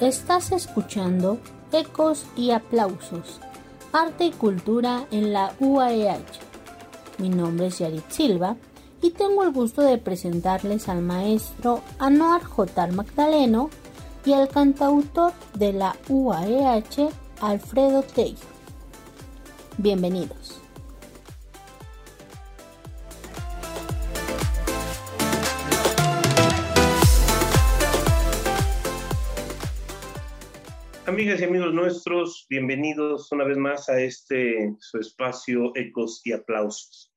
Estás escuchando Ecos y Aplausos, Arte y Cultura en la UAEH. Mi nombre es Yarit Silva y tengo el gusto de presentarles al maestro Anuar J. Magdaleno y al cantautor de la UAEH, Alfredo Tello. Bienvenidos. Amigas y amigos nuestros, bienvenidos una vez más a este su espacio Ecos y Aplausos.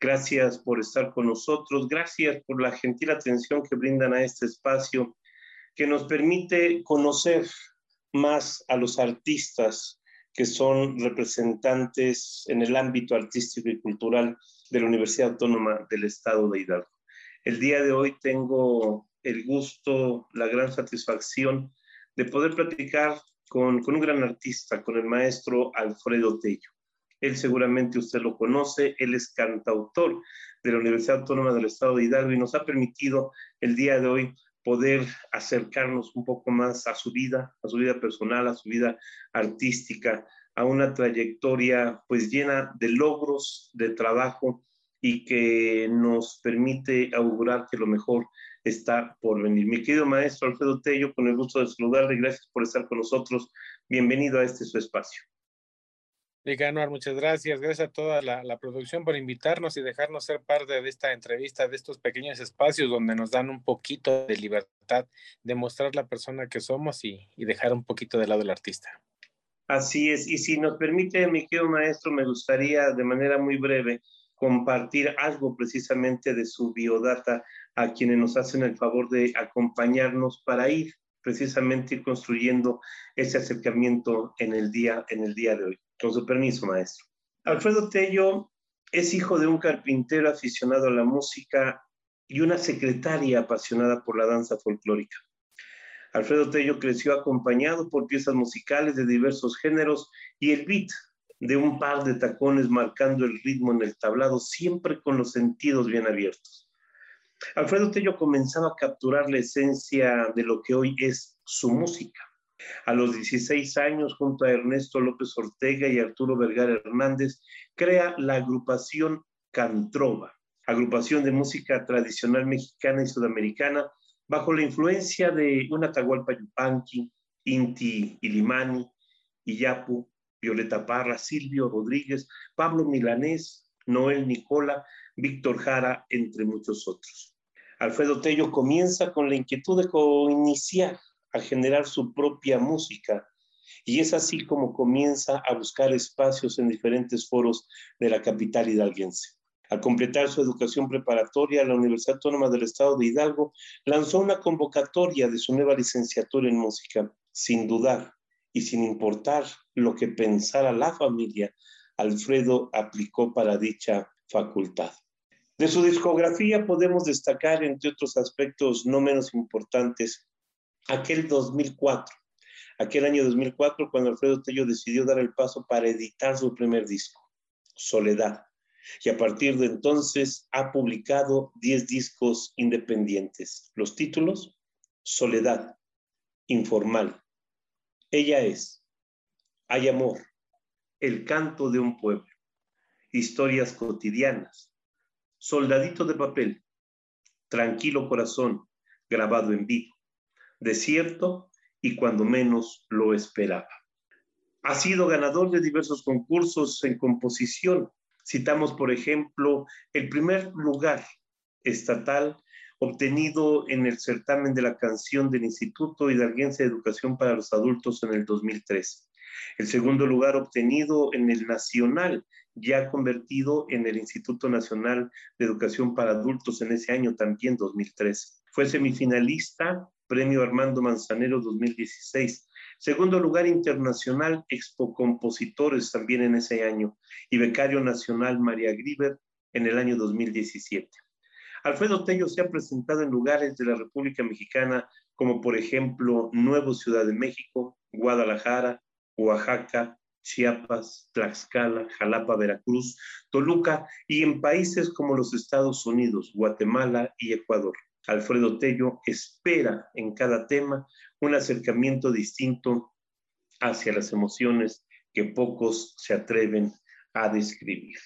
Gracias por estar con nosotros, gracias por la gentil atención que brindan a este espacio que nos permite conocer más a los artistas que son representantes en el ámbito artístico y cultural de la Universidad Autónoma del Estado de Hidalgo. El día de hoy tengo el gusto, la gran satisfacción de poder platicar con, con, un gran artista, con el maestro Alfredo Tello. Él seguramente usted lo conoce, él es cantautor de la Universidad Autónoma del Estado de Hidalgo y nos ha permitido el día de hoy poder acercarnos un poco más a su vida, a su vida personal, a su vida artística, a una trayectoria pues llena de logros, de trabajo y que nos permite augurar que lo mejor está por venir. Mi querido maestro Alfredo Tello, con el gusto de saludarle, gracias por estar con nosotros. Bienvenido a este su espacio. Anuar, muchas gracias. Gracias a toda la, la, producción por invitarnos y dejarnos ser parte de esta entrevista, de estos pequeños espacios donde nos dan un poquito de libertad de mostrar la persona que somos y, y dejar un poquito de lado el artista. Así es. Y si nos permite, mi querido maestro, me gustaría de manera muy breve compartir algo precisamente de su biodata a quienes nos hacen el favor de acompañarnos para ir precisamente ir construyendo ese acercamiento en el día, en el día de hoy. Con su permiso, maestro. Alfredo Tello es hijo de un carpintero aficionado a la música y una secretaria apasionada por la danza folclórica. Alfredo Tello creció acompañado por piezas musicales de diversos géneros y el beat de un par de tacones marcando el ritmo en el tablado, siempre con los sentidos bien abiertos. Alfredo Tello comenzaba a capturar la esencia de lo que hoy es su música. A los 16 años, junto a Ernesto López Ortega y Arturo Vergara Hernández, crea la agrupación Cantrova, agrupación de música tradicional mexicana y sudamericana, bajo la influencia de una Atahualpa Yupanqui, Inti Ilimani, Iyapu, Violeta Parra, Silvio Rodríguez, Pablo Milanés, Noel Nicola, Víctor Jara, entre muchos otros. Alfredo Tello comienza con la inquietud de iniciar a generar su propia música y es así como comienza a buscar espacios en diferentes foros de la capital hidalguense. Al completar su educación preparatoria, la Universidad Autónoma del Estado de Hidalgo lanzó una convocatoria de su nueva licenciatura en música, sin dudar y sin importar lo que pensara la familia, Alfredo aplicó para dicha facultad. De su discografía podemos destacar, entre otros aspectos no menos importantes, aquel 2004, aquel año 2004, cuando Alfredo Tello decidió dar el paso para editar su primer disco, Soledad. Y a partir de entonces ha publicado 10 discos independientes. Los títulos, Soledad, Informal, ella es, hay amor, el canto de un pueblo, historias cotidianas, soldadito de papel, tranquilo corazón, grabado en vivo, desierto y cuando menos lo esperaba. Ha sido ganador de diversos concursos en composición. Citamos, por ejemplo, el primer lugar estatal obtenido en el certamen de la canción del Instituto Hidalguense de Educación para los Adultos en el 2003. El segundo lugar obtenido en el Nacional, ya convertido en el Instituto Nacional de Educación para Adultos en ese año también 2003. Fue semifinalista, Premio Armando Manzanero 2016. Segundo lugar internacional, Expo Compositores también en ese año. Y becario nacional María Griver en el año 2017. Alfredo Tello se ha presentado en lugares de la República Mexicana como por ejemplo Nuevo Ciudad de México, Guadalajara, Oaxaca, Chiapas, Tlaxcala, Jalapa, Veracruz, Toluca y en países como los Estados Unidos, Guatemala y Ecuador. Alfredo Tello espera en cada tema un acercamiento distinto hacia las emociones que pocos se atreven a describir.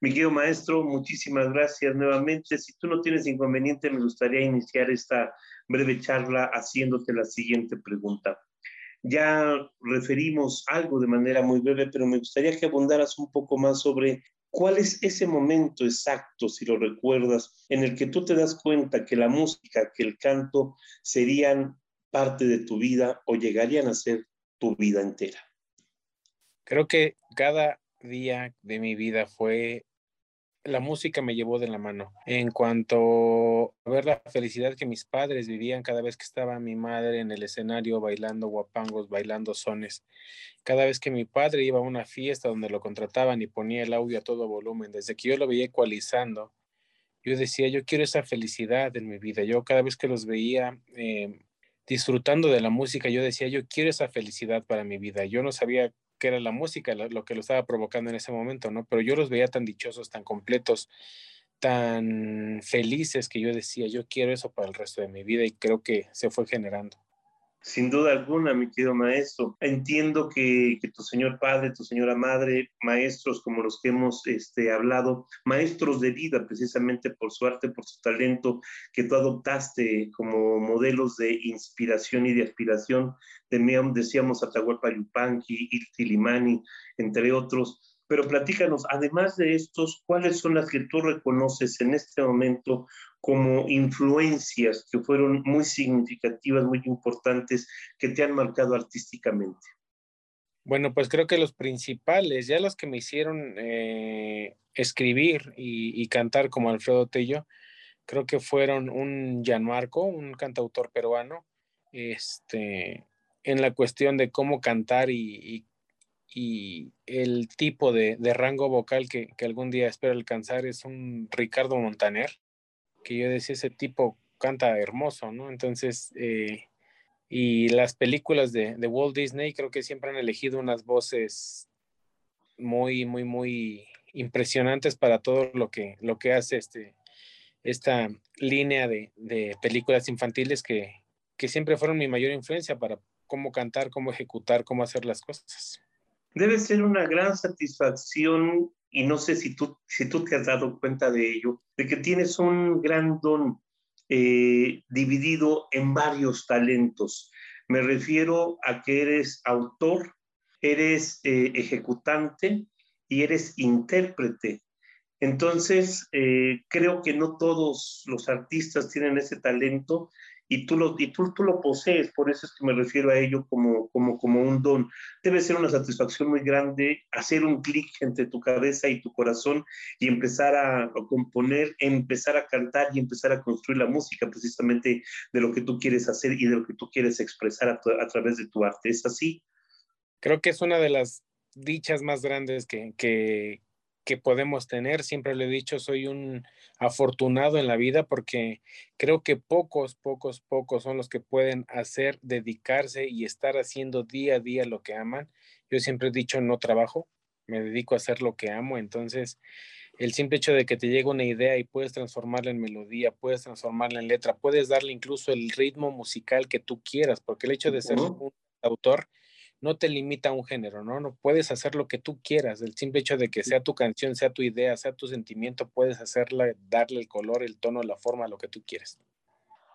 Mi querido maestro, muchísimas gracias nuevamente. Si tú no tienes inconveniente, me gustaría iniciar esta breve charla haciéndote la siguiente pregunta. Ya referimos algo de manera muy breve, pero me gustaría que abundaras un poco más sobre cuál es ese momento exacto, si lo recuerdas, en el que tú te das cuenta que la música, que el canto serían parte de tu vida o llegarían a ser tu vida entera. Creo que cada día de mi vida fue la música me llevó de la mano. En cuanto a ver la felicidad que mis padres vivían cada vez que estaba mi madre en el escenario bailando guapangos, bailando sones, cada vez que mi padre iba a una fiesta donde lo contrataban y ponía el audio a todo volumen, desde que yo lo veía ecualizando, yo decía, yo quiero esa felicidad en mi vida. Yo cada vez que los veía eh, disfrutando de la música, yo decía, yo quiero esa felicidad para mi vida. Yo no sabía que era la música lo, que lo estaba provocando en ese momento, ¿no? Pero yo los veía tan dichosos, tan completos, tan felices que yo decía, yo quiero eso para el resto de mi vida y creo que se fue generando. Sin duda alguna, mi querido maestro. Entiendo que, tu señor padre, tu señora madre, maestros como los que hemos este, hablado, maestros de vida precisamente por su arte, por su talento, que tú adoptaste como modelos de inspiración y de aspiración, decíamos Atahualpa Yupanqui, Tilimani, entre otros pero platícanos, además de estos, ¿cuáles son las que tú reconoces en este momento como influencias que fueron muy significativas, muy importantes, que te han marcado artísticamente? Bueno, pues creo que los principales, ya los que me hicieron eh, escribir y, cantar como Alfredo Tello, creo que fueron un Gianmarco, un cantautor peruano, este, en la cuestión de cómo cantar y, y el tipo de, rango vocal que, algún día espero alcanzar es un Ricardo Montaner, que yo decía, ese tipo canta hermoso, ¿no? Entonces, eh, y las películas de, Walt Disney creo que siempre han elegido unas voces muy, muy, muy impresionantes para todo lo que, lo que hace este, esta línea de, películas infantiles que, que siempre fueron mi mayor influencia para cómo cantar, cómo ejecutar, cómo hacer las cosas. Debe ser una gran satisfacción y no sé si tú, si tú te has dado cuenta de ello, de que tienes un gran don eh, dividido en varios talentos. Me refiero a que eres autor, eres eh, ejecutante y eres intérprete. Entonces, eh, creo que no todos los artistas tienen ese talento y tú lo, y tú, tú lo posees, por eso es que me refiero a ello como, como, como un don. Debe ser una satisfacción muy grande hacer un clic entre tu cabeza y tu corazón y empezar a, componer, empezar a cantar y empezar a construir la música precisamente de lo que tú quieres hacer y de lo que tú quieres expresar a, a través de tu arte. ¿Es así? Creo que es una de las dichas más grandes que, que, que podemos tener. Siempre le he dicho, soy un afortunado en la vida porque creo que pocos, pocos, pocos son los que pueden hacer, dedicarse y estar haciendo día a día lo que aman. Yo siempre he dicho, no trabajo, me dedico a hacer lo que amo. Entonces, el simple hecho de que te llegue una idea y puedes transformarla en melodía, puedes transformarla en letra, puedes darle incluso el ritmo musical que tú quieras, porque el hecho de ser un autor no te limita a un género, ¿no? No puedes hacer lo que tú quieras. El simple hecho de que sea tu canción, sea tu idea, sea tu sentimiento, puedes hacerla, darle el color, el tono, la forma, lo que tú quieres.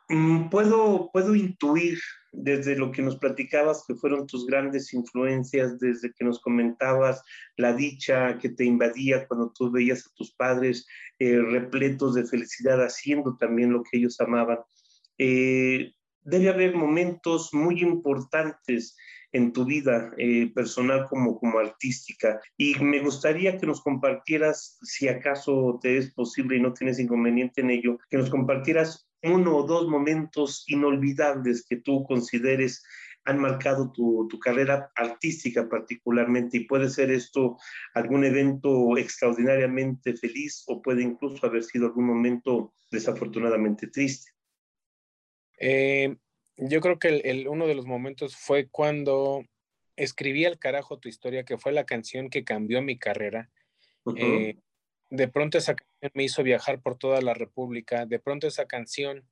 Mm, puedo, puedo intuir desde lo que nos platicabas que fueron tus grandes influencias, desde que nos comentabas la dicha que te invadía cuando tú veías a tus padres eh, repletos de felicidad haciendo también lo que ellos amaban. Eh, debe haber momentos muy importantes en tu vida eh, personal como, como artística. Y me gustaría que nos compartieras, si acaso te es posible y no tienes inconveniente en ello, que nos compartieras uno o dos momentos inolvidables que tú consideres han marcado tu, tu, carrera artística particularmente y puede ser esto algún evento extraordinariamente feliz o puede incluso haber sido algún momento desafortunadamente triste. Eh, yo creo que el, uno de los momentos fue cuando escribí al carajo tu historia, que fue la canción que cambió mi carrera. Eh, de pronto esa canción me hizo viajar por toda la República, de pronto esa canción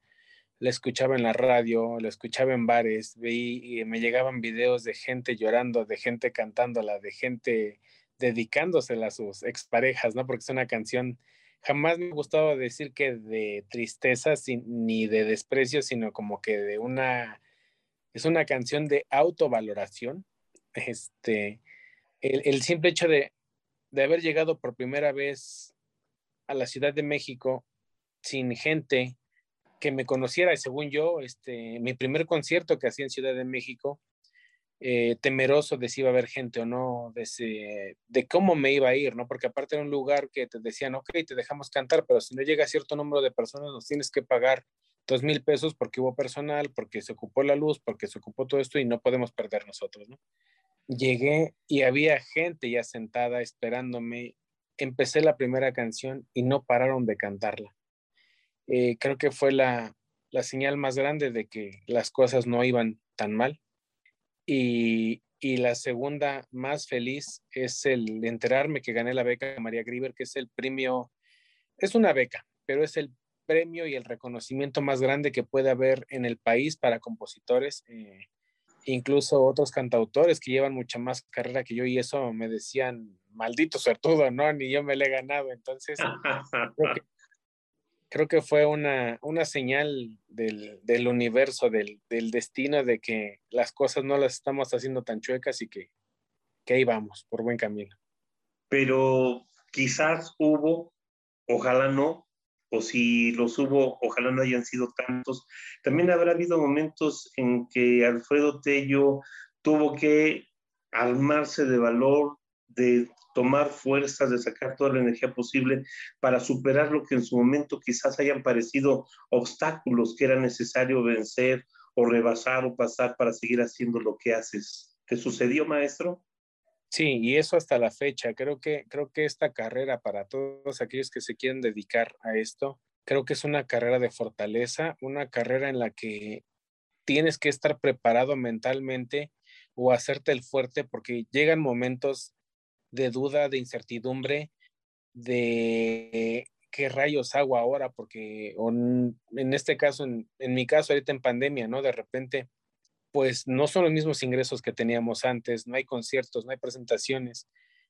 la escuchaba en la radio, la escuchaba en bares, veí y me llegaban videos de gente llorando, de gente cantándola, de gente dedicándosela a sus exparejas, ¿no? Porque es una canción, jamás me ha gustado decir que de tristeza ni de desprecio, sino como que de una, es una canción de autovaloración. Este, el, el simple hecho de, de haber llegado por primera vez a la Ciudad de México sin gente que me conociera, según yo, este, mi primer concierto que hacía en Ciudad de México, eh, temeroso de si iba a haber gente o no, de, de cómo me iba a ir, ¿no? Porque aparte era un lugar que te decían, ok, te dejamos cantar, pero si no llega cierto número de personas, nos tienes que pagar dos mil pesos porque hubo personal, porque se ocupó la luz, porque se ocupó todo esto y no podemos perder nosotros, ¿no? Llegué y había gente ya sentada esperándome. Empecé la primera canción y no pararon de cantarla. Eh, creo que fue la, la señal más grande de que las cosas no iban tan mal y, la segunda más feliz es el enterarme que gané la beca María Grieber, que es el premio, es una beca, pero es el premio y el reconocimiento más grande que puede haber en el país para compositores, eh, incluso otros cantautores que llevan mucha más carrera que yo y eso me decían, maldito todo ¿no? Ni yo me le he ganado. Entonces, creo que fue una, señal del, universo, del, destino, de que las cosas no las estamos haciendo tan chuecas y que, que ahí vamos, por buen camino. Pero quizás hubo, ojalá no, o si los hubo, ojalá no hayan sido tantos. También habrá habido momentos en que Alfredo Tello tuvo que armarse de valor, de tomar fuerzas, de sacar toda la energía posible para superar lo que en su momento quizás hayan parecido obstáculos que era necesario vencer o rebasar o pasar para seguir haciendo lo que haces. ¿Te sucedió, maestro? Sí, y eso hasta la fecha. Creo que, creo que esta carrera para todos aquellos que se quieren dedicar a esto, creo que es una carrera de fortaleza, una carrera en la que tienes que estar preparado mentalmente o hacerte el fuerte porque llegan momentos de duda, de incertidumbre, de qué rayos hago ahora, porque en este caso, en, mi caso, ahorita en pandemia, ¿no? De repente, pues no son los mismos ingresos que teníamos antes, no hay conciertos, no hay presentaciones.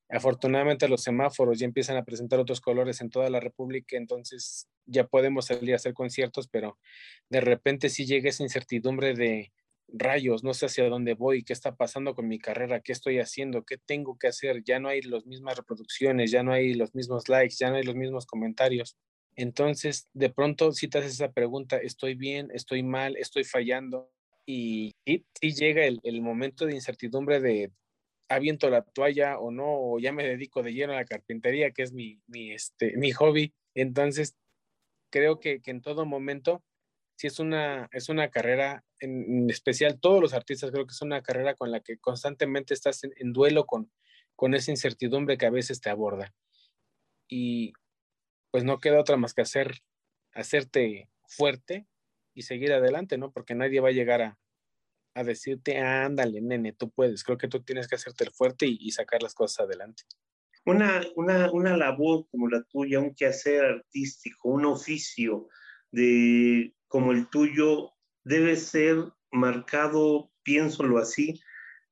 Afortunadamente los semáforos ya empiezan a presentar otros colores en toda la República, entonces ya podemos salir a hacer conciertos, pero de repente sí llega esa incertidumbre de, rayos, no sé hacia dónde voy, qué está pasando con mi carrera, qué estoy haciendo, qué tengo que hacer, ya no hay las mismas reproducciones, ya no hay los mismos likes, ya no hay los mismos comentarios. Entonces, de pronto, si te haces esa pregunta, ¿estoy bien? ¿Estoy mal? ¿Estoy fallando? Y si llega el, el, momento de incertidumbre de aviento la toalla o no, o ya me dedico de lleno a la carpintería, que es mi, mi, este, mi hobby. Entonces, creo que, que en todo momento sí es una, es una carrera, en, especial todos los artistas, creo que es una carrera con la que constantemente estás en, duelo con, con esa incertidumbre que a veces te aborda. Y pues no queda otra más que hacer, hacerte fuerte y seguir adelante, ¿no? Porque nadie va a llegar a, a decirte, ándale, nene, tú puedes. Creo que tú tienes que hacerte el fuerte y, y sacar las cosas adelante. Una, una, una labor como la tuya, un quehacer artístico, un oficio de como el tuyo debe ser marcado, piénsolo así,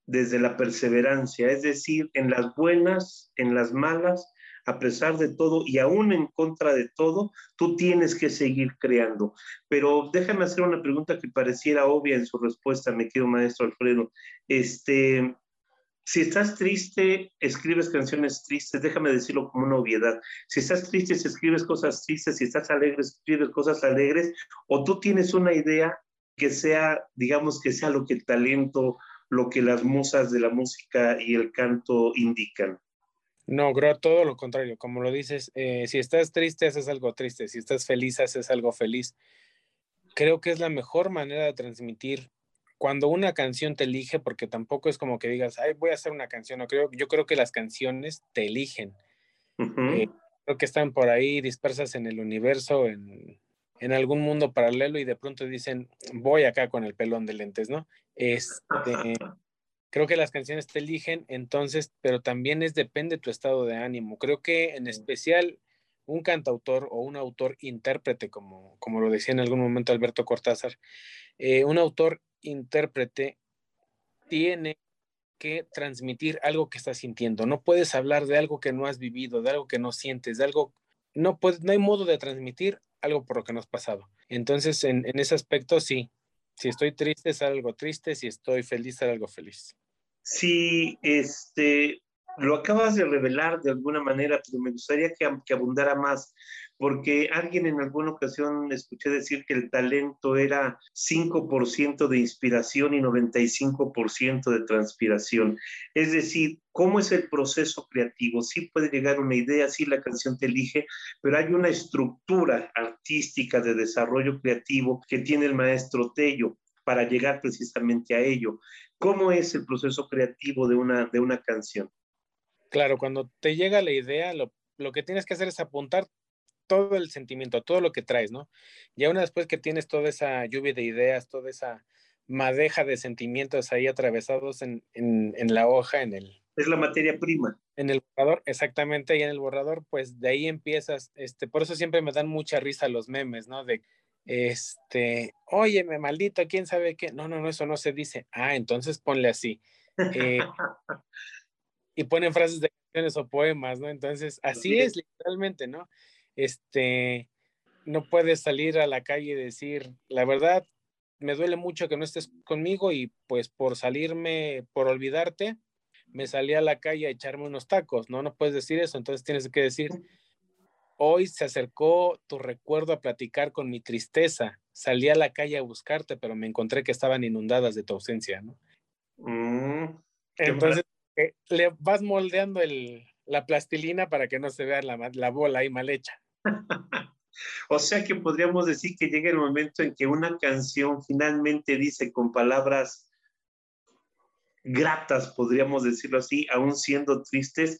desde la perseverancia, es decir, en las buenas, en las malas, a pesar de todo y aún en contra de todo, tú tienes que seguir creando. Pero déjame hacer una pregunta que pareciera obvia en su respuesta, me querido maestro Alfredo. Este, si estás triste, escribes canciones tristes, déjame decirlo como una obviedad. Si estás triste, escribes cosas tristes, si estás alegre, escribes cosas alegres, o tú tienes una idea que sea, digamos, que sea lo que el talento, lo que las musas de la música y el canto indican. No, creo todo lo contrario. Como lo dices, eh, si estás triste, haces algo triste. Si estás feliz, haces algo feliz. Creo que es la mejor manera de transmitir cuando una canción te elige, porque tampoco es como que digas, ay, voy a hacer una canción, no creo, yo creo que las canciones te eligen. Eh, creo que están por ahí dispersas en el universo, en, en, algún mundo paralelo y de pronto dicen, voy acá con el pelón de lentes, ¿no? Este, creo que las canciones te eligen, entonces, pero también es depende de tu estado de ánimo. Creo que en especial un cantautor o un autor intérprete, como, como lo decía en algún momento Alberto Cortázar, eh, un autor intérprete tiene que transmitir algo que estás sintiendo. No puedes hablar de algo que no has vivido, de algo que no sientes, de algo, no, no hay modo de transmitir algo por lo que no has pasado. Entonces, en, en ese aspecto, sí, si estoy triste es algo triste, si estoy feliz es algo feliz. Sí, este, lo acabas de revelar de alguna manera, pero me gustaría que, que, abundara más, porque alguien en alguna ocasión escuché decir que el talento era 5% de inspiración y 95% de transpiración. Es decir, ¿cómo es el proceso creativo? Sí puede llegar una idea, sí la canción te elige, pero hay una estructura artística de desarrollo creativo que tiene el maestro Tello para llegar precisamente a ello. ¿Cómo es el proceso creativo de una, de una canción? Claro, cuando te llega la idea, lo, lo, que tienes que hacer es apuntar todo el sentimiento, todo lo que traes, ¿no? Ya una después que tienes toda esa lluvia de ideas, toda esa madeja de sentimientos ahí atravesados en, en, en la hoja, en el... Es la materia prima. En el borrador, exactamente, y en el borrador, pues de ahí empiezas, este, por eso siempre me dan mucha risa los memes, ¿no? De, este, oye, me maldito, quién sabe qué. No, no, no, eso no se dice. Ah, entonces ponle así. Eh, y ponen frases de canciones o poemas, ¿no? Entonces, así es literalmente, ¿no? Este, no puedes salir a la calle y decir, la verdad, me duele mucho que no estés conmigo y pues por salirme, por olvidarte, me salí a la calle a echarme unos tacos, ¿no? No puedes decir eso, entonces tienes que decir, hoy se acercó tu recuerdo a platicar con mi tristeza, salí a la calle a buscarte, pero me encontré que estaban inundadas de tu ausencia, ¿no? Mm, entonces, eh, le vas moldeando el, la plastilina para que no se vea la, la bola ahí mal hecha. o sea que podríamos decir que llega el momento en que una canción finalmente dice con palabras gratas, podríamos decirlo así, aún siendo tristes,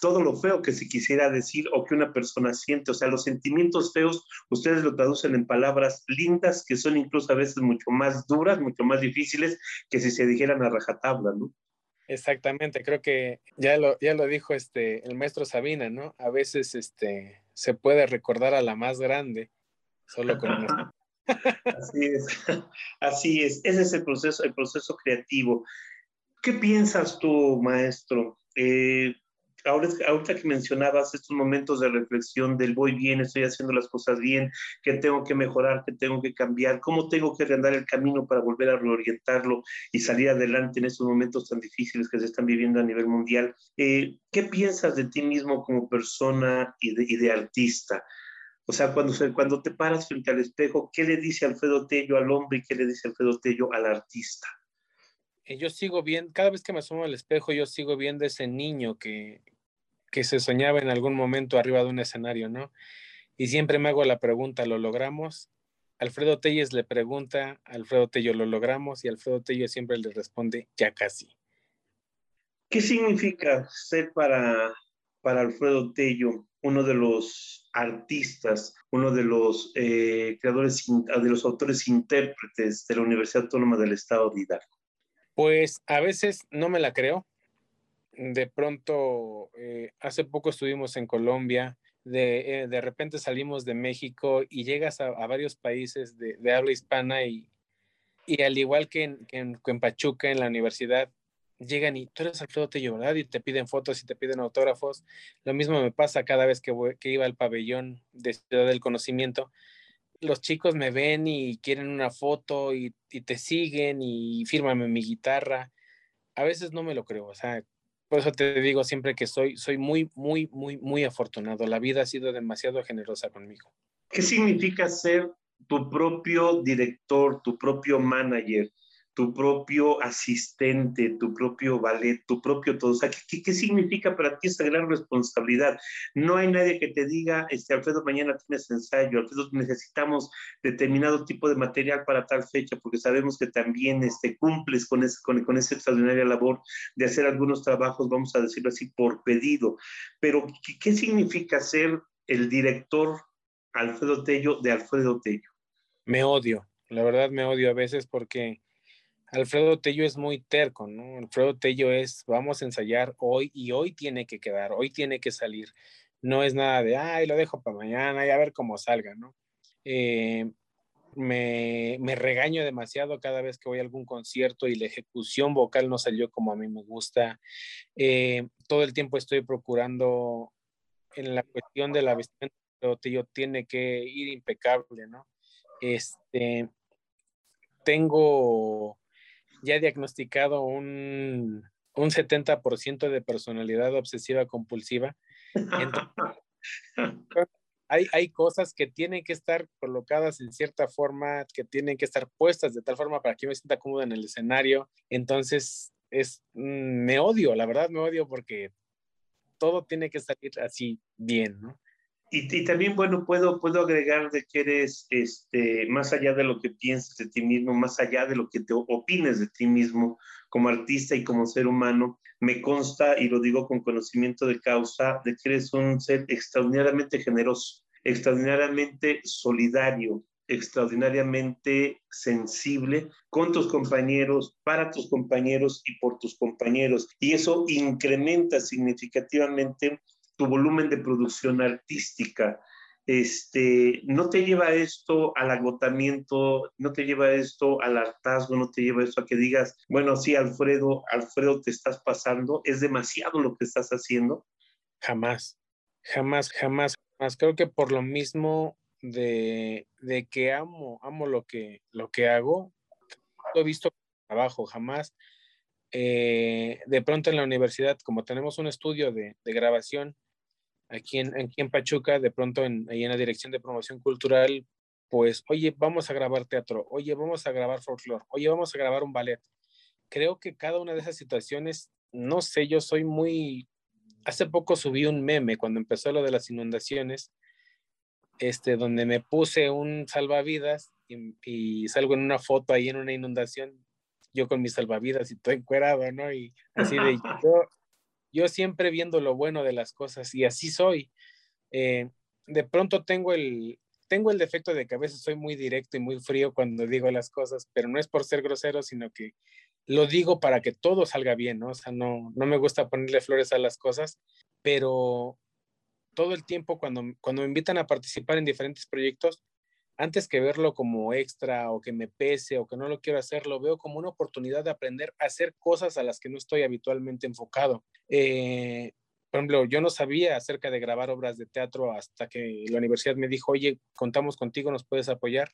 todo lo feo que se quisiera decir o que una persona siente. O sea, los sentimientos feos, ustedes lo traducen en palabras lindas que son incluso a veces mucho más duras, mucho más difíciles que si se dijeran a rajatabla, ¿no? Exactamente, creo que ya lo, ya lo dijo este, el maestro Sabina, ¿no? A veces este, se puede recordar a la más grande, solo con Así es, así es, ese es el proceso, el proceso creativo. ¿Qué piensas tú, maestro? Eh, ahora, ahorita que mencionabas estos momentos de reflexión del voy bien, estoy haciendo las cosas bien, que tengo que mejorar, que tengo que cambiar, cómo tengo que reandar el camino para volver a reorientarlo y salir adelante en estos momentos tan difíciles que se están viviendo a nivel mundial. Eh, ¿Qué piensas de ti mismo como persona y de, y de artista? O sea, cuando, cuando te paras frente al espejo, ¿qué le dice Alfredo Tello al hombre y qué le dice Alfredo Tello al artista? Eh, yo sigo viendo, cada vez que me asomo al espejo, yo sigo viendo ese niño que, que se soñaba en algún momento arriba de un escenario, ¿no? Y siempre me hago la pregunta, ¿lo logramos? Alfredo Telles le pregunta, Alfredo Tello, ¿lo logramos? Y Alfredo Tello siempre le responde, ya casi. ¿Qué significa ser para, para Alfredo Tello uno de los artistas, uno de los eh, creadores, de los autores intérpretes de la Universidad Autónoma del Estado de Hidalgo? Pues a veces no me la creo, de pronto, eh, hace poco estuvimos en Colombia, de, eh, de, repente salimos de México y llegas a, varios países de, de, habla hispana y, y al igual que en, que en, Pachuca, en la universidad, llegan y tú eres Alfredo Tello, ¿verdad? Y te piden fotos y te piden autógrafos. Lo mismo me pasa cada vez que, voy, que iba al pabellón de Ciudad del Conocimiento. Los chicos me ven y quieren una foto y, y te siguen y fírmame mi guitarra. A veces no me lo creo, o sea, por eso te digo siempre que soy, soy muy, muy, muy, muy afortunado. La vida ha sido demasiado generosa conmigo. ¿Qué significa ser tu propio director, tu propio manager? Tu propio asistente, tu propio ballet, tu propio todo. O sea, ¿qué, ¿qué, significa para ti esta gran responsabilidad? No hay nadie que te diga, este, Alfredo, mañana tienes ensayo, Alfredo, necesitamos determinado tipo de material para tal fecha, porque sabemos que también este, cumples con, ese, con, con esa extraordinaria labor de hacer algunos trabajos, vamos a decirlo así, por pedido. Pero, ¿qué, qué significa ser el director Alfredo Tello de Alfredo Tello? Me odio, la verdad me odio a veces porque Alfredo Tello es muy terco, ¿no? Alfredo Tello es, vamos a ensayar hoy y hoy tiene que quedar, hoy tiene que salir. no es nada de, ay, lo dejo para mañana y a ver cómo salga, ¿no? Eh, me, regaño demasiado cada vez que voy a algún concierto y la ejecución vocal no salió como a mí me gusta. Eh, todo el tiempo estoy procurando en la cuestión de la vestimenta, yo tiene que ir impecable, ¿no? Este, tengo ya diagnosticado un, un 70% de personalidad obsesiva compulsiva. hay, hay cosas que tienen que estar colocadas en cierta forma, que tienen que estar puestas de tal forma para que yo me sienta cómodo en el escenario. Entonces, es, mm, me odio, la verdad me odio porque todo tiene que salir así bien, ¿no? Y, también, bueno, puedo, puedo agregar de que eres, este, más allá de lo que piensas de ti mismo, más allá de lo que te opines de ti mismo como artista y como ser humano, me consta, y lo digo con conocimiento de causa, de que eres un ser extraordinariamente generoso, extraordinariamente solidario, extraordinariamente sensible con tus compañeros, para tus compañeros y por tus compañeros. Y eso incrementa significativamente tu volumen de producción artística. Este, no te lleva esto al agotamiento, no te lleva esto al hartazgo, no te lleva esto a que digas, bueno, sí, Alfredo, Alfredo, te estás pasando, es demasiado lo que estás haciendo. Jamás, jamás, jamás, jamás. Creo que por lo mismo de, de que amo, amo lo que, lo que hago, lo he visto trabajo, jamás. Eh, de pronto en la universidad, como tenemos un estudio de, de grabación, aquí en, aquí en Pachuca, de pronto en, ahí en la Dirección de Promoción Cultural, pues, oye, vamos a grabar teatro, oye, vamos a grabar folclore, oye, vamos a grabar un ballet. Creo que cada una de esas situaciones, no sé, yo soy muy... Hace poco subí un meme cuando empezó lo de las inundaciones, este, donde me puse un salvavidas y, y salgo en una foto ahí en una inundación, yo con mis salvavidas y todo encuerado, ¿no? Y así de, yo, yo siempre viendo lo bueno de las cosas y así soy. Eh, de pronto tengo el, tengo el defecto de que a veces soy muy directo y muy frío cuando digo las cosas, pero no es por ser grosero, sino que lo digo para que todo salga bien, ¿no? O sea, no, no me gusta ponerle flores a las cosas, pero todo el tiempo cuando, cuando me invitan a participar en diferentes proyectos, antes que verlo como extra o que me pese o que no lo quiero hacer, lo veo como una oportunidad de aprender a hacer cosas a las que no estoy habitualmente enfocado. Eh, por ejemplo, yo no sabía acerca de grabar obras de teatro hasta que la universidad me dijo, oye, contamos contigo, nos puedes apoyar.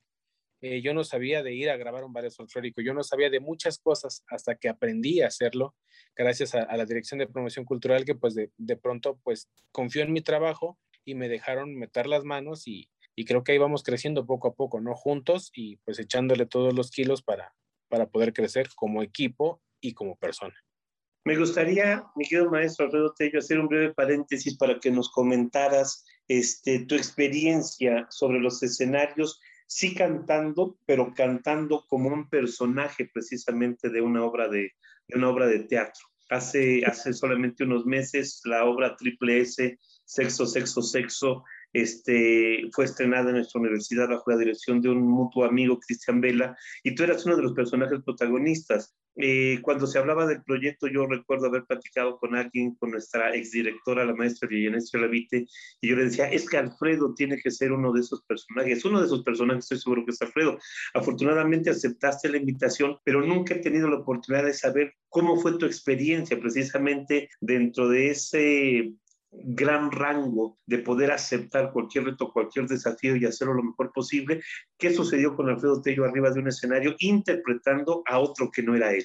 Eh, yo no sabía de ir a grabar un ballet folclórico, yo no sabía de muchas cosas hasta que aprendí a hacerlo, gracias a, la Dirección de Promoción Cultural, que pues de, de pronto pues confió en mi trabajo y me dejaron meter las manos y, y creo que ahí vamos creciendo poco a poco, ¿no? Juntos y pues echándole todos los kilos para, para poder crecer como equipo y como persona. Me gustaría, mi querido maestro Alfredo Tello, hacer un breve paréntesis para que nos comentaras este, tu experiencia sobre los escenarios, sí cantando, pero cantando como un personaje precisamente de una obra de, de una obra de teatro. Hace, hace solamente unos meses la obra Triple S, Sexo, Sexo, Sexo, este, fue estrenada en nuestra universidad bajo la dirección de un mutuo amigo, Cristian Vela, y tú eras uno de los personajes protagonistas. Eh, cuando se hablaba del proyecto, yo recuerdo haber platicado con alguien, con nuestra exdirectora, la maestra Villanesio Lavite, y yo le decía, es que Alfredo tiene que ser uno de esos personajes, uno de esos personajes, estoy seguro que es Alfredo. Afortunadamente aceptaste la invitación, pero nunca he tenido la oportunidad de saber cómo fue tu experiencia precisamente dentro de ese gran rango de poder aceptar cualquier reto, cualquier desafío y hacerlo lo mejor posible. ¿Qué sucedió con Alfredo Tello arriba de un escenario interpretando a otro que no era él?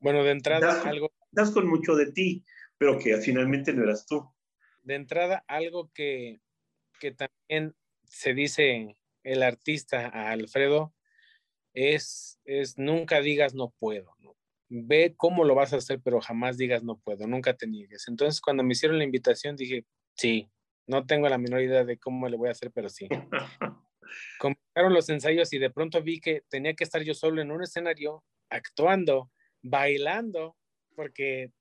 Bueno, de entrada algo... Das con mucho de ti, pero que finalmente no eras tú. De entrada, algo que, que también se dice el artista a Alfredo es, es nunca digas no puedo, ¿no? Ve cómo lo vas a hacer, pero jamás digas no puedo, nunca te niegues. Entonces, cuando me hicieron la invitación, dije, sí, no tengo la menor idea de cómo le voy a hacer, pero sí. Comenzaron los ensayos y de pronto vi que tenía que estar yo solo en un escenario, actuando, bailando, porque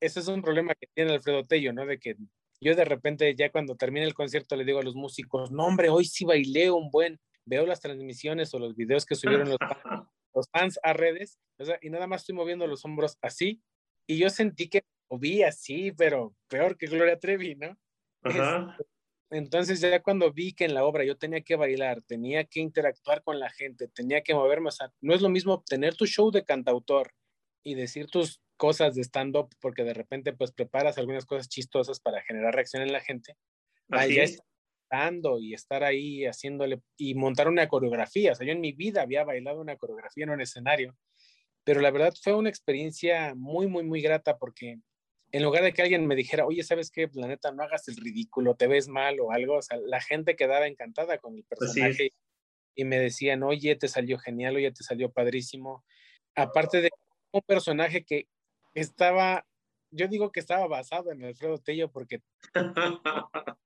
ese es un problema que tiene Alfredo Tello, ¿no? De que yo de repente ya cuando termine el concierto le digo a los músicos, no hombre, hoy sí bailé un buen, veo las transmisiones o los videos que subieron los los fans a redes, y nada más estoy moviendo los hombros así, y yo sentí que moví así, pero peor que Gloria Trevi, ¿no? Entonces ya cuando vi que en la obra yo tenía que bailar, tenía que interactuar con la gente, tenía que moverme, o sea, no es lo mismo tener tu show de cantautor y decir tus cosas de stand-up, porque de repente pues preparas algunas cosas chistosas para generar reacción en la gente, Así ya y estar ahí haciéndole y montar una coreografía, o sea, yo en mi vida había bailado una coreografía en un escenario, pero la verdad fue una experiencia muy, muy, muy grata porque en lugar de que alguien me dijera, oye, ¿sabes qué? Planeta, no hagas el ridículo, te ves mal o algo, o sea, la gente quedaba encantada con el personaje y me decían, oye, te salió genial, oye, te salió padrísimo. Aparte de un personaje que estaba, yo digo que estaba basado en Alfredo Tello porque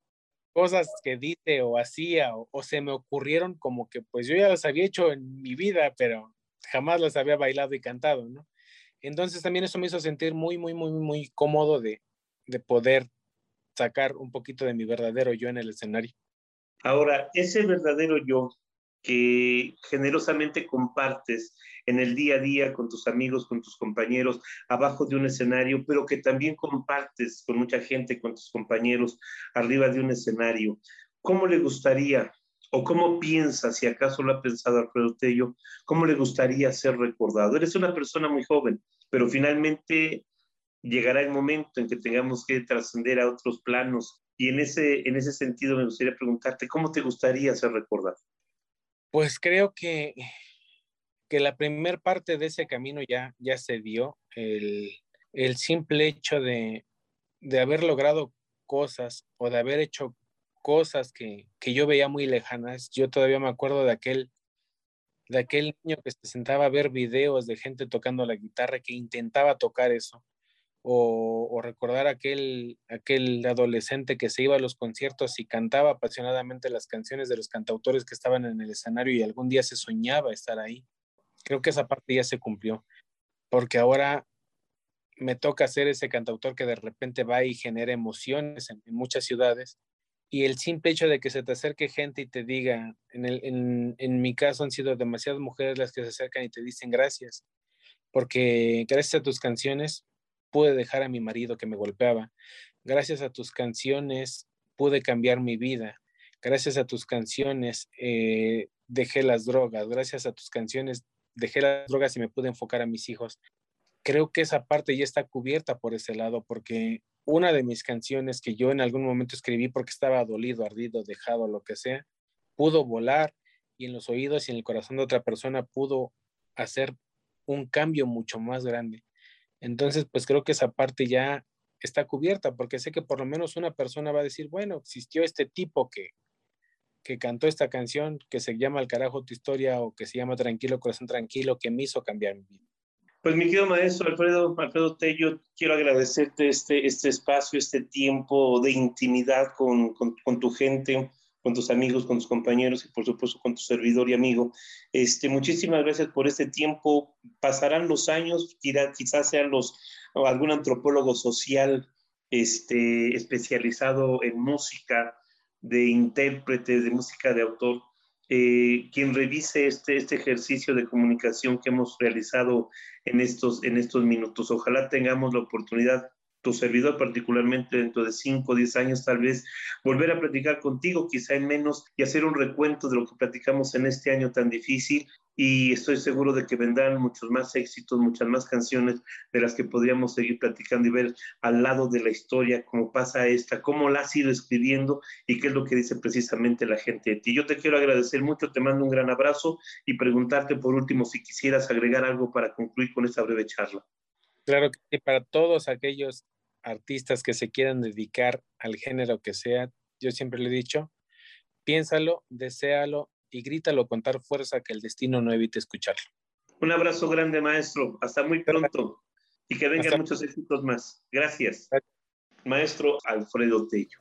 cosas que dice o hacía o, o, se me ocurrieron como que pues yo ya las había hecho en mi vida, pero jamás las había bailado y cantado, ¿no? Entonces también eso me hizo sentir muy, muy, muy, muy cómodo de, de poder sacar un poquito de mi verdadero yo en el escenario. Ahora, ese verdadero yo que generosamente compartes en el día a día con tus amigos, con tus compañeros, abajo de un escenario, pero que también compartes con mucha gente, con tus compañeros, arriba de un escenario. ¿Cómo le gustaría ¿O cómo piensas, si acaso lo ha pensado Alfredo Tello, cómo le gustaría ser recordado? Eres una persona muy joven, pero finalmente llegará el momento en que tengamos que trascender a otros planos. Y en ese, en ese sentido me gustaría preguntarte, ¿cómo te gustaría ser recordado? Pues creo que, que la primera parte de ese camino ya, ya se dio. El, el simple hecho de, de haber logrado cosas o de haber hecho cosas que, que, yo veía muy lejanas. Yo todavía me acuerdo de aquel, de aquel niño que se sentaba a ver videos de gente tocando la guitarra que intentaba tocar eso. O, recordar aquel, aquel adolescente que se iba a los conciertos y cantaba apasionadamente las canciones de los cantautores que estaban en el escenario y algún día se soñaba estar ahí. Creo que esa parte ya se cumplió, porque ahora me toca ser ese cantautor que de repente va y genera emociones en, en muchas ciudades y el simple hecho de que se te acerque gente y te diga, en, el, en, en, mi caso han sido demasiadas mujeres las que se acercan y te dicen gracias, porque gracias a tus canciones pude dejar a mi marido que me golpeaba, gracias a tus canciones pude cambiar mi vida, gracias a tus canciones eh, dejé las drogas, gracias a tus canciones dejé las drogas y me pude enfocar a mis hijos. Creo que esa parte ya está cubierta por ese lado, porque una de mis canciones que yo en algún momento escribí porque estaba dolido, ardido, dejado, lo que sea, pudo volar y en los oídos y en el corazón de otra persona pudo hacer un cambio mucho más grande. Entonces, pues creo que esa parte ya está cubierta porque sé que por lo menos una persona va a decir, bueno, existió este tipo que, que cantó esta canción que se llama El carajo tu historia o que se llama Tranquilo, corazón tranquilo, que me hizo cambiar mi vida. Pues mi querido maestro Alfredo, Alfredo Tello, quiero agradecerte este, este espacio, este tiempo de intimidad con, con, tu gente, con tus amigos, con tus compañeros y por supuesto con tu servidor y amigo. Este, muchísimas gracias por este tiempo. Pasarán los años, quizás sean algún antropólogo social este, especializado en música, de intérprete, de música de autor, eh, quien revise este, este ejercicio de comunicación que hemos realizado en estos, en estos minutos. Ojalá tengamos la oportunidad tu servidor, particularmente dentro de 5 o 10 años, tal vez volver a platicar contigo, quizá en menos, y hacer un recuento de lo que platicamos en este año tan difícil. Y estoy seguro de que vendrán muchos más éxitos, muchas más canciones de las que podríamos seguir platicando y ver al lado de la historia cómo pasa esta, cómo la has ido escribiendo y qué es lo que dice precisamente la gente de ti. Yo te quiero agradecer mucho, te mando un gran abrazo y preguntarte por último si quisieras agregar algo para concluir con esta breve charla. Claro que sí, para todos aquellos artistas que se quieran dedicar al género que sea, yo siempre le he dicho, piénsalo, deséalo y grítalo con tal fuerza que el destino no evite escucharlo. Un abrazo grande, maestro. Hasta muy pronto. Y que vengan muchos éxitos más. Gracias. Maestro Alfredo Tello.